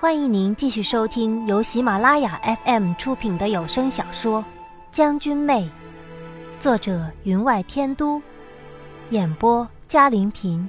欢迎您继续收听由喜马拉雅 FM 出品的有声小说《将军妹》，作者云外天都，演播嘉玲平，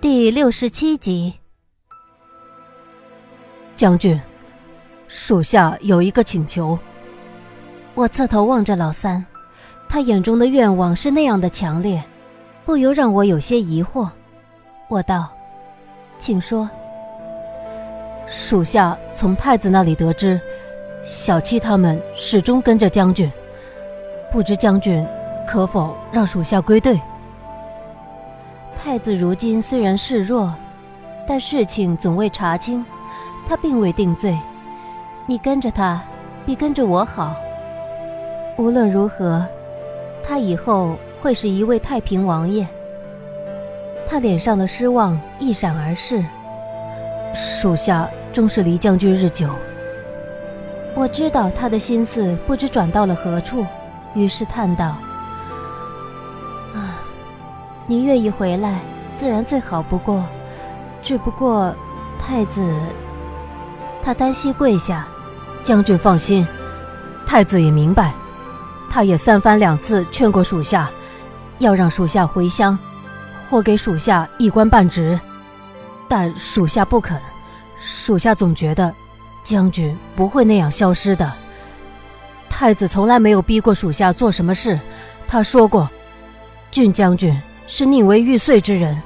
第六十七集。将军，属下有一个请求。我侧头望着老三，他眼中的愿望是那样的强烈，不由让我有些疑惑。我道：“请说。”属下从太子那里得知，小七他们始终跟着将军，不知将军可否让属下归队？太子如今虽然示弱，但事情总未查清，他并未定罪，你跟着他比跟着我好。无论如何，他以后会是一位太平王爷。他脸上的失望一闪而逝。属下终是离将军日久。我知道他的心思不知转到了何处，于是叹道：“啊，您愿意回来，自然最好不过。只不过，太子……”他单膝跪下：“将军放心，太子也明白，他也三番两次劝过属下，要让属下回乡，或给属下一官半职。”但属下不肯，属下总觉得，将军不会那样消失的。太子从来没有逼过属下做什么事，他说过，郡将军是宁为玉碎之人，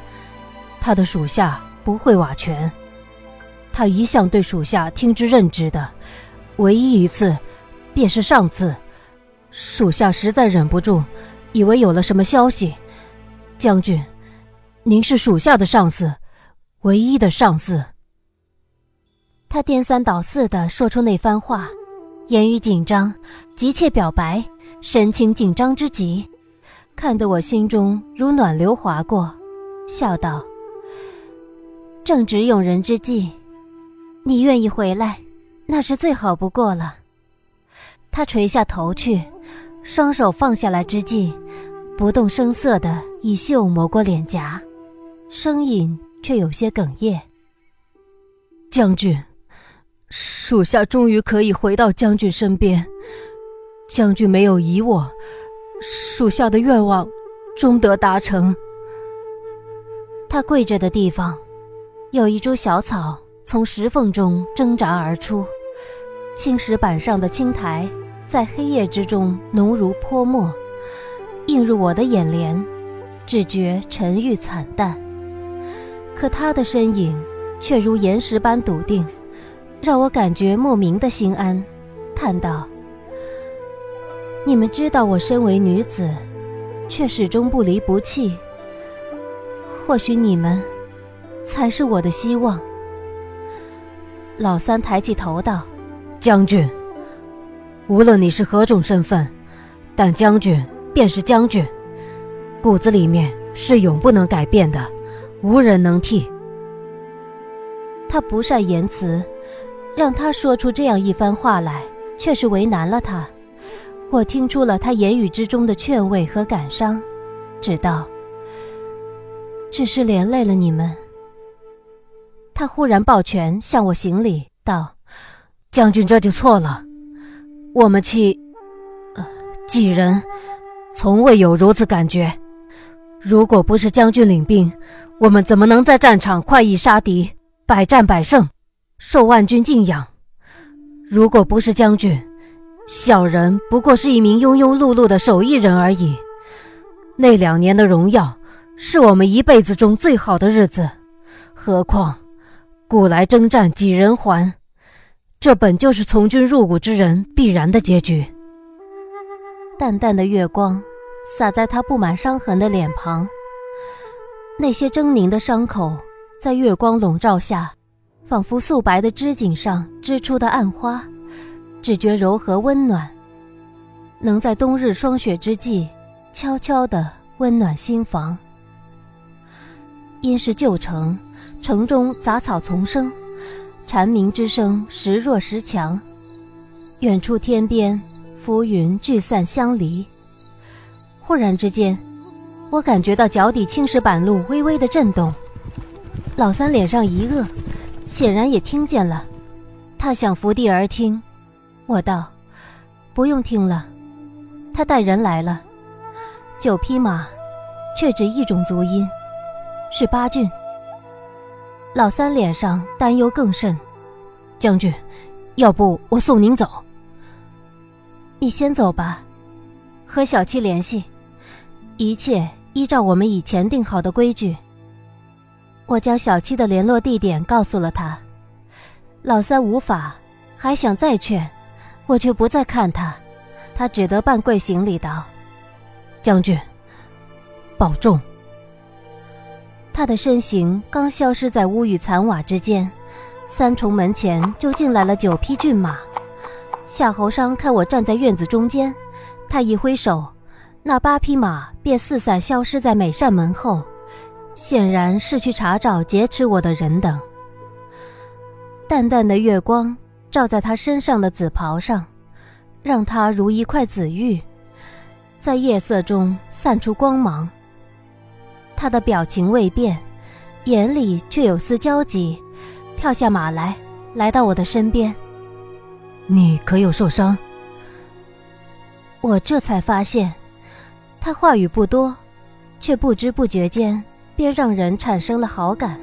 他的属下不会瓦全。他一向对属下听之任之的，唯一一次，便是上次，属下实在忍不住，以为有了什么消息。将军，您是属下的上司。唯一的上司。他颠三倒四的说出那番话，言语紧张，急切表白，神情紧张之极，看得我心中如暖流划过，笑道：“正值用人之际，你愿意回来，那是最好不过了。”他垂下头去，双手放下来之际，不动声色的以袖抹过脸颊，声音。却有些哽咽。将军，属下终于可以回到将军身边。将军没有疑我，属下的愿望终得达成。他跪着的地方，有一株小草从石缝中挣扎而出，青石板上的青苔在黑夜之中浓如泼墨，映入我的眼帘，只觉沉郁惨淡。可他的身影，却如岩石般笃定，让我感觉莫名的心安，叹道：“你们知道我身为女子，却始终不离不弃。或许你们，才是我的希望。”老三抬起头道：“将军，无论你是何种身份，但将军便是将军，骨子里面是永不能改变的。”无人能替。他不善言辞，让他说出这样一番话来，却是为难了他。我听出了他言语之中的劝慰和感伤，只道：“只是连累了你们。”他忽然抱拳向我行礼，道：“将军这就错了。我们戚，呃，几人，从未有如此感觉。如果不是将军领兵。”我们怎么能在战场快意杀敌，百战百胜，受万军敬仰？如果不是将军，小人不过是一名庸庸碌碌的手艺人而已。那两年的荣耀，是我们一辈子中最好的日子。何况，古来征战几人还？这本就是从军入伍之人必然的结局。淡淡的月光，洒在他布满伤痕的脸庞。那些狰狞的伤口，在月光笼罩下，仿佛素白的织锦上织出的暗花，只觉柔和温暖，能在冬日霜雪之际，悄悄地温暖心房。因是旧城，城中杂草丛生，蝉鸣之声时弱时强，远处天边，浮云聚散相离。忽然之间。我感觉到脚底青石板路微微的震动，老三脸上一愕，显然也听见了，他想伏地而听。我道：“不用听了，他带人来了，九匹马，却只一种足音，是八郡。”老三脸上担忧更甚，将军，要不我送您走？你先走吧，和小七联系，一切依照我们以前定好的规矩。我将小七的联络地点告诉了他，老三无法，还想再劝，我却不再看他，他只得半跪行礼道：“将军，保重。”他的身形刚消失在屋宇残瓦之间，三重门前就进来了九匹骏马。夏侯商看我站在院子中间，他一挥手，那八匹马便四散消失在每扇门后，显然是去查找劫持我的人等。淡淡的月光照在他身上的紫袍上，让他如一块紫玉，在夜色中散出光芒。他的表情未变，眼里却有丝焦急，跳下马来，来到我的身边。你可有受伤？我这才发现，他话语不多，却不知不觉间便让人产生了好感。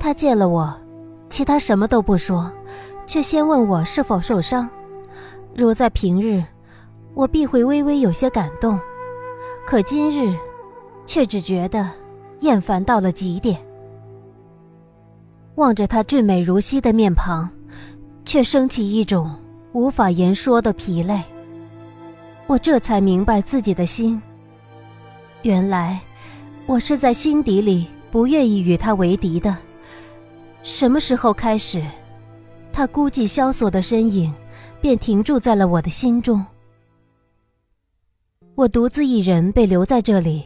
他见了我，其他什么都不说，却先问我是否受伤。如在平日，我必会微微有些感动，可今日。却只觉得厌烦到了极点。望着他俊美如昔的面庞，却升起一种无法言说的疲累。我这才明白自己的心。原来，我是在心底里不愿意与他为敌的。什么时候开始，他孤寂萧索的身影，便停驻在了我的心中。我独自一人被留在这里。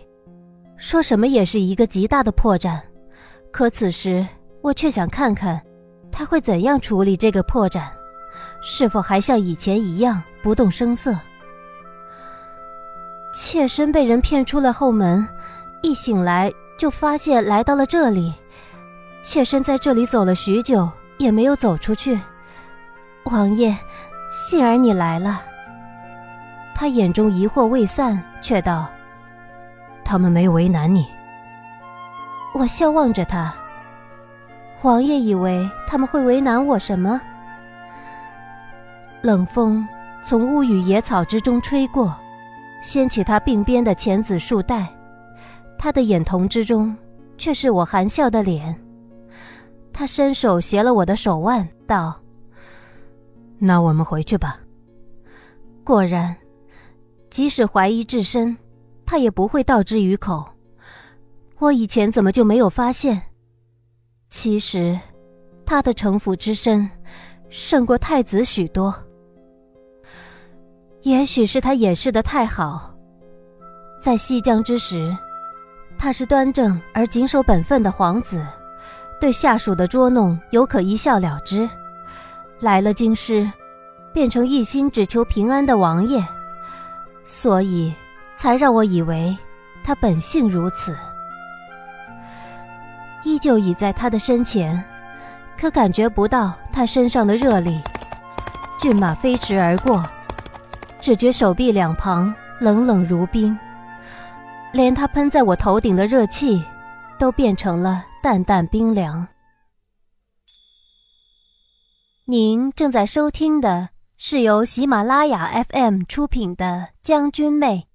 说什么也是一个极大的破绽，可此时我却想看看，他会怎样处理这个破绽，是否还像以前一样不动声色。妾身被人骗出了后门，一醒来就发现来到了这里，妾身在这里走了许久，也没有走出去。王爷，幸而你来了。他眼中疑惑未散，却道。他们没为难你。我笑望着他。王爷以为他们会为难我什么？冷风从乌雨野草之中吹过，掀起他鬓边的浅紫束带。他的眼瞳之中，却是我含笑的脸。他伸手携了我的手腕，道：“那我们回去吧。”果然，即使怀疑至深。他也不会道之于口。我以前怎么就没有发现？其实，他的城府之深，胜过太子许多。也许是他掩饰的太好。在西江之时，他是端正而谨守本分的皇子，对下属的捉弄犹可一笑了之；来了京师，变成一心只求平安的王爷，所以。才让我以为，他本性如此。依旧倚在他的身前，可感觉不到他身上的热力。骏马飞驰而过，只觉手臂两旁冷冷如冰，连他喷在我头顶的热气，都变成了淡淡冰凉。您正在收听的是由喜马拉雅 FM 出品的《将军妹》。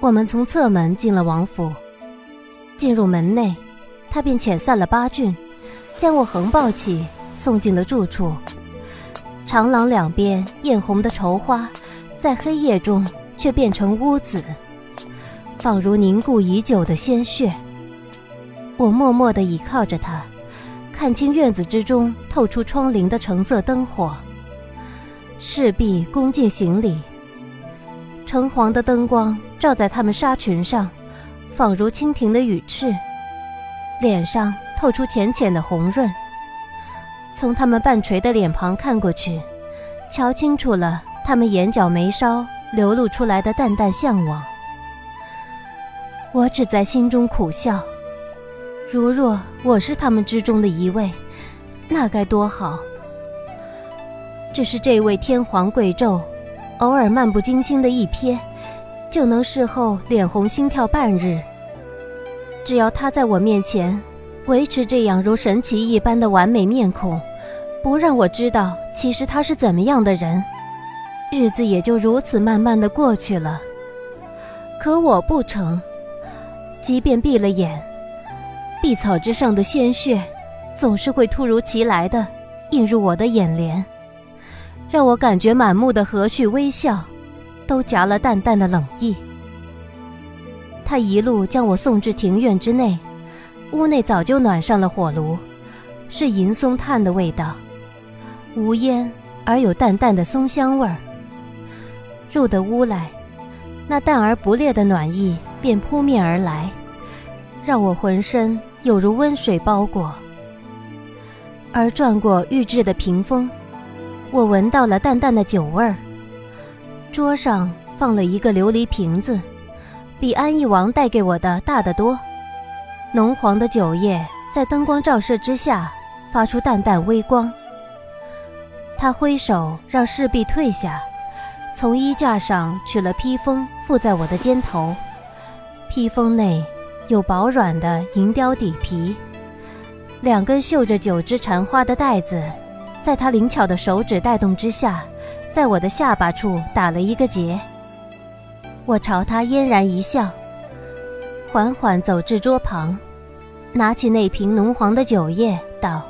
我们从侧门进了王府，进入门内，他便遣散了八郡，将我横抱起，送进了住处。长廊两边艳红的绸花，在黑夜中却变成乌紫，仿如凝固已久的鲜血。我默默地倚靠着他，看清院子之中透出窗棂的橙色灯火。侍婢恭敬行礼。橙黄的灯光照在他们纱裙上，仿如蜻蜓的羽翅，脸上透出浅浅的红润。从他们半垂的脸庞看过去，瞧清楚了他们眼角眉梢流露出来的淡淡向往。我只在心中苦笑，如若我是他们之中的一位，那该多好。只是这位天皇贵胄，偶尔漫不经心的一瞥，就能事后脸红心跳半日。只要他在我面前维持这样如神奇一般的完美面孔，不让我知道其实他是怎么样的人，日子也就如此慢慢的过去了。可我不成，即便闭了眼，碧草之上的鲜血，总是会突如其来的映入我的眼帘，让我感觉满目的和煦微笑，都夹了淡淡的冷意。他一路将我送至庭院之内，屋内早就暖上了火炉，是银松炭的味道，无烟而有淡淡的松香味儿。入得屋来。那淡而不烈的暖意便扑面而来，让我浑身有如温水包裹。而转过玉质的屏风，我闻到了淡淡的酒味儿。桌上放了一个琉璃瓶子，比安义王带给我的大得多。浓黄的酒液在灯光照射之下，发出淡淡微光。他挥手让侍婢退下。从衣架上取了披风，附在我的肩头。披风内有薄软的银雕底皮，两根绣着九枝缠花的带子，在他灵巧的手指带动之下，在我的下巴处打了一个结。我朝他嫣然一笑，缓缓走至桌旁，拿起那瓶浓黄的酒液，道：“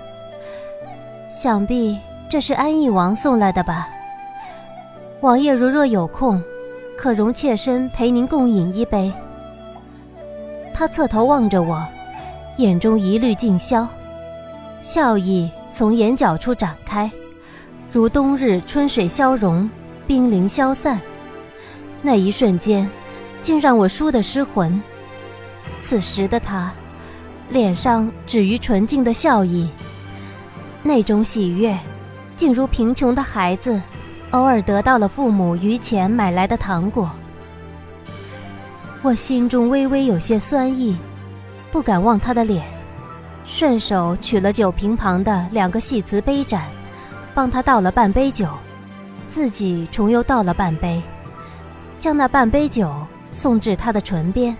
想必这是安义王送来的吧？”王爷如若有空，可容妾身陪您共饮一杯。他侧头望着我，眼中一缕尽消，笑意从眼角处展开，如冬日春水消融，冰凌消散。那一瞬间，竟让我输得失魂。此时的他，脸上止于纯净的笑意，那种喜悦，竟如贫穷的孩子。偶尔得到了父母余钱买来的糖果，我心中微微有些酸意，不敢望他的脸，顺手取了酒瓶旁的两个细瓷杯盏，帮他倒了半杯酒，自己重又倒了半杯，将那半杯酒送至他的唇边，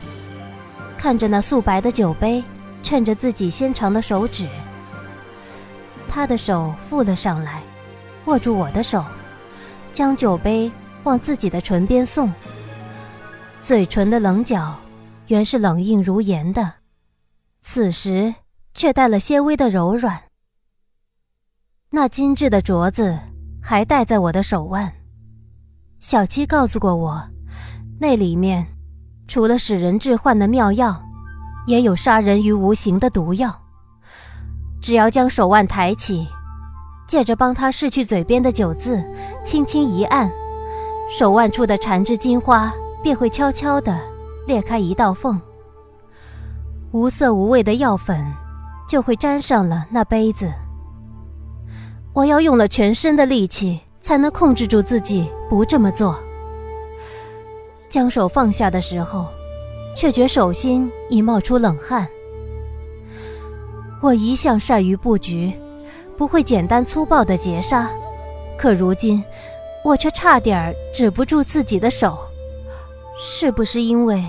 看着那素白的酒杯，趁着自己纤长的手指，他的手附了上来，握住我的手。将酒杯往自己的唇边送，嘴唇的棱角原是冷硬如岩的，此时却带了些微的柔软。那精致的镯子还戴在我的手腕，小七告诉过我，那里面除了使人致幻的妙药，也有杀人于无形的毒药。只要将手腕抬起。借着帮他拭去嘴边的酒渍，轻轻一按，手腕处的缠枝金花便会悄悄地裂开一道缝。无色无味的药粉就会沾上了那杯子。我要用了全身的力气才能控制住自己不这么做。将手放下的时候，却觉手心已冒出冷汗。我一向善于布局。不会简单粗暴的截杀，可如今我却差点止不住自己的手，是不是因为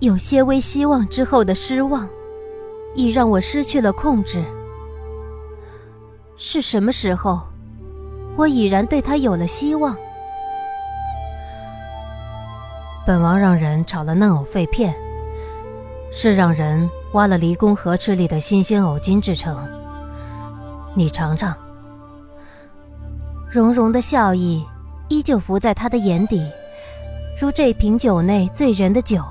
有些微希望之后的失望，已让我失去了控制？是什么时候，我已然对他有了希望？本王让人炒了嫩藕肺片，是让人挖了离宫河池里的新鲜藕筋制成。你尝尝，融融的笑意依旧浮在他的眼底，如这瓶酒内醉人的酒，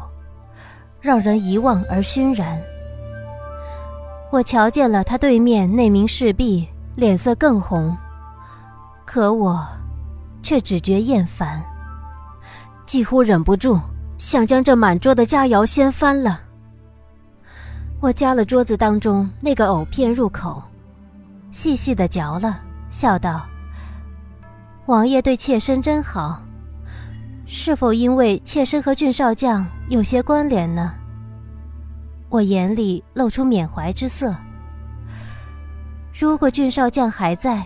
让人一望而熏然。我瞧见了他对面那名侍婢脸色更红，可我却只觉厌烦，几乎忍不住想将这满桌的佳肴掀翻了。我夹了桌子当中那个藕片入口。细细的嚼了，笑道：“王爷对妾身真好，是否因为妾身和俊少将有些关联呢？”我眼里露出缅怀之色。如果俊少将还在，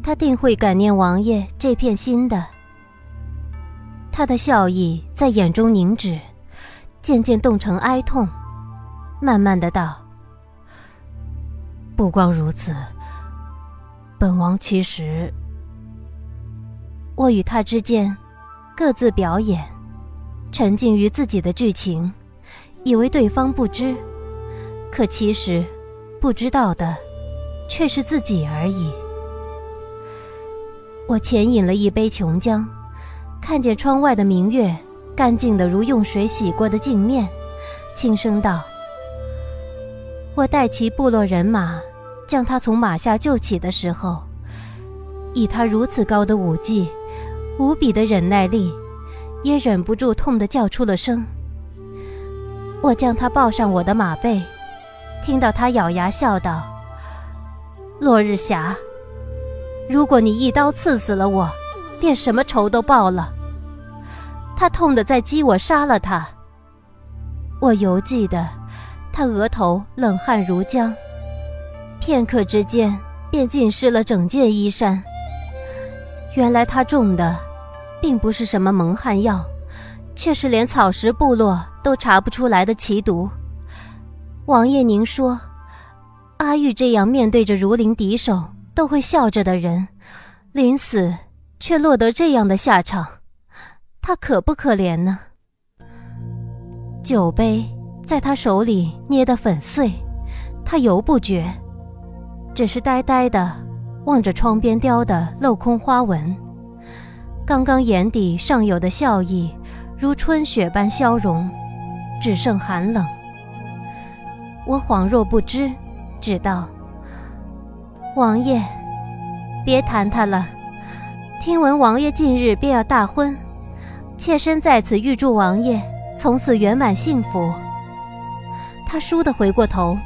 他定会感念王爷这片心的。他的笑意在眼中凝止，渐渐冻成哀痛，慢慢的道：“不光如此，本王其实……我与他之间各自表演，沉浸于自己的剧情，以为对方不知，可其实不知道的。”却是自己而已。我浅饮了一杯琼浆，看见窗外的明月，干净的如用水洗过的镜面，轻声道：“我带齐部落人马，将他从马下救起的时候，以他如此高的武技，无比的忍耐力，也忍不住痛的叫出了声。我将他抱上我的马背，听到他咬牙笑道。”落日霞，如果你一刀刺死了我，便什么仇都报了。他痛得在激我杀了他。我犹记得，他额头冷汗如浆，片刻之间便浸湿了整件衣衫。原来他中的，并不是什么蒙汗药，却是连草食部落都查不出来的奇毒。王爷，您说。阿玉这样面对着如临敌手都会笑着的人，临死却落得这样的下场，他可不可怜呢？酒杯在他手里捏得粉碎，他犹不觉，只是呆呆的望着窗边雕的镂空花纹。刚刚眼底尚有的笑意，如春雪般消融，只剩寒冷。我恍若不知。只道，王爷，别谈他了。听闻王爷近日便要大婚，妾身在此预祝王爷从此圆满幸福。他倏地回过头，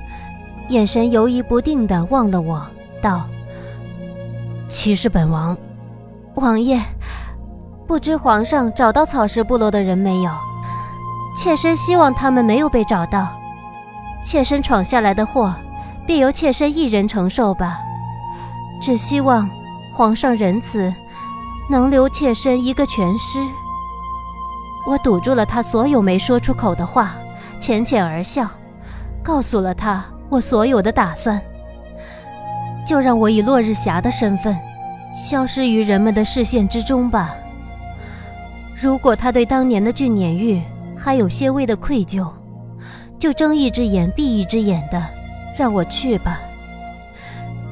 眼神游移不定的望了我，道：“其实本王，王爷，不知皇上找到草食部落的人没有？妾身希望他们没有被找到，妾身闯下来的祸。”便由妾身一人承受吧，只希望皇上仁慈，能留妾身一个全尸。我堵住了他所有没说出口的话，浅浅而笑，告诉了他我所有的打算。就让我以落日霞的身份，消失于人们的视线之中吧。如果他对当年的俊撵玉还有些微的愧疚，就睁一只眼闭一只眼的。让我去吧，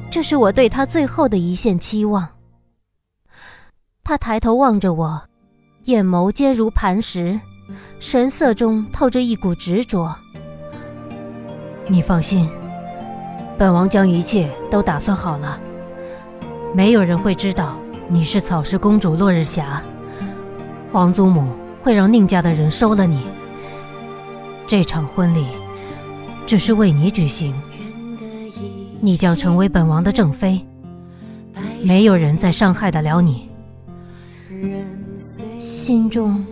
这是我对他最后的一线期望。他抬头望着我，眼眸坚如磐石，神色中透着一股执着。你放心，本王将一切都打算好了，没有人会知道你是草食公主落日霞。皇祖母会让宁家的人收了你。这场婚礼只是为你举行。你将成为本王的正妃，没有人再伤害得了你。心中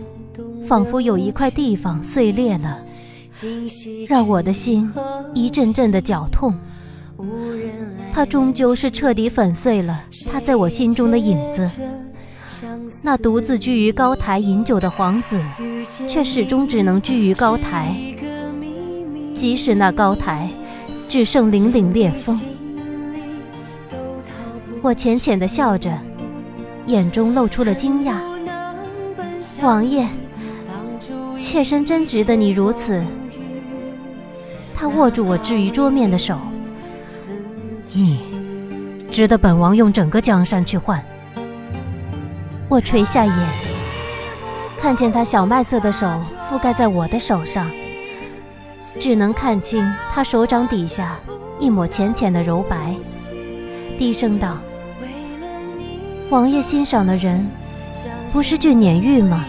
仿佛有一块地方碎裂了，让我的心一阵阵的绞痛。他终究是彻底粉碎了他在我心中的影子。那独自居于高台饮酒的皇子，却始终只能居于高台，即使那高台。只剩凛凛烈风。我浅浅的笑着，眼中露出了惊讶。王爷，妾身真值得你如此。他握住我置于桌面的手。你，值得本王用整个江山去换。我垂下眼，看见他小麦色的手覆盖在我的手上。只能看清他手掌底下一抹浅浅的柔白，低声道：“王爷欣赏的人，不是俊撵玉吗？”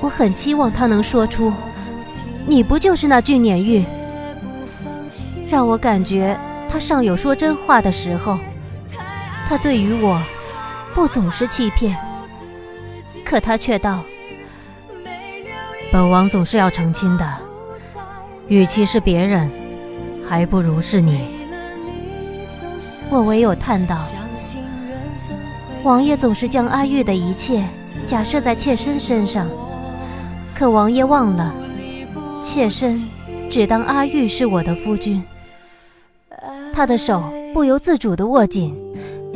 我很期望他能说出：“你不就是那俊撵玉？”让我感觉他尚有说真话的时候。他对于我，不总是欺骗。可他却道：“本王总是要澄清的。”与其是别人，还不如是你。我唯有叹道：王爷总是将阿玉的一切假设在妾身身上，可王爷忘了，妾身只当阿玉是我的夫君。他的手不由自主地握紧，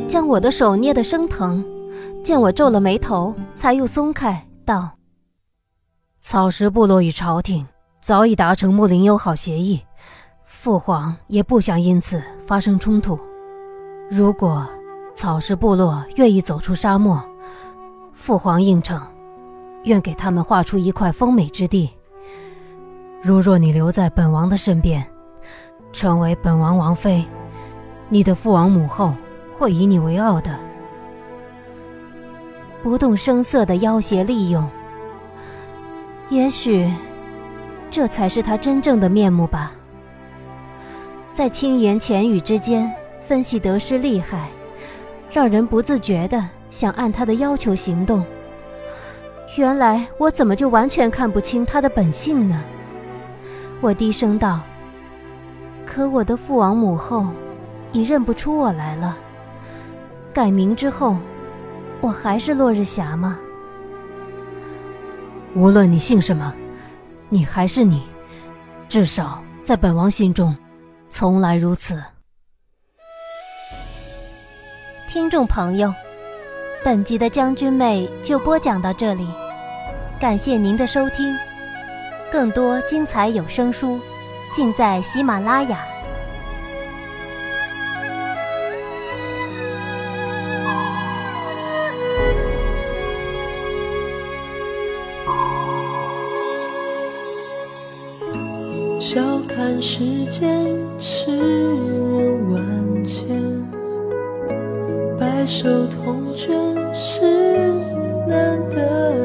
将我的手捏得生疼。见我皱了眉头，才又松开，道：“草食部落与朝廷早已达成睦邻友好协议，父皇也不想因此发生冲突。如果草食部落愿意走出沙漠，父皇应承，愿给他们划出一块丰美之地。如若你留在本王的身边，成为本王王妃，你的父王母后会以你为傲的。”不动声色的要挟利用，也许这才是他真正的面目吧。在轻言浅语之间分析得失利害，让人不自觉的想按他的要求行动。原来我怎么就完全看不清他的本性呢？我低声道：“可我的父王母后已认不出我来了。改名之后。”我还是落日霞吗？无论你姓什么，你还是你，至少在本王心中，从来如此。听众朋友，本集的将军妹就播讲到这里，感谢您的收听，更多精彩有声书，尽在喜马拉雅。笑看世间痴人万千，白首同卷是难得，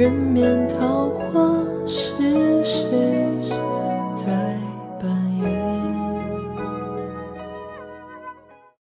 人面桃花。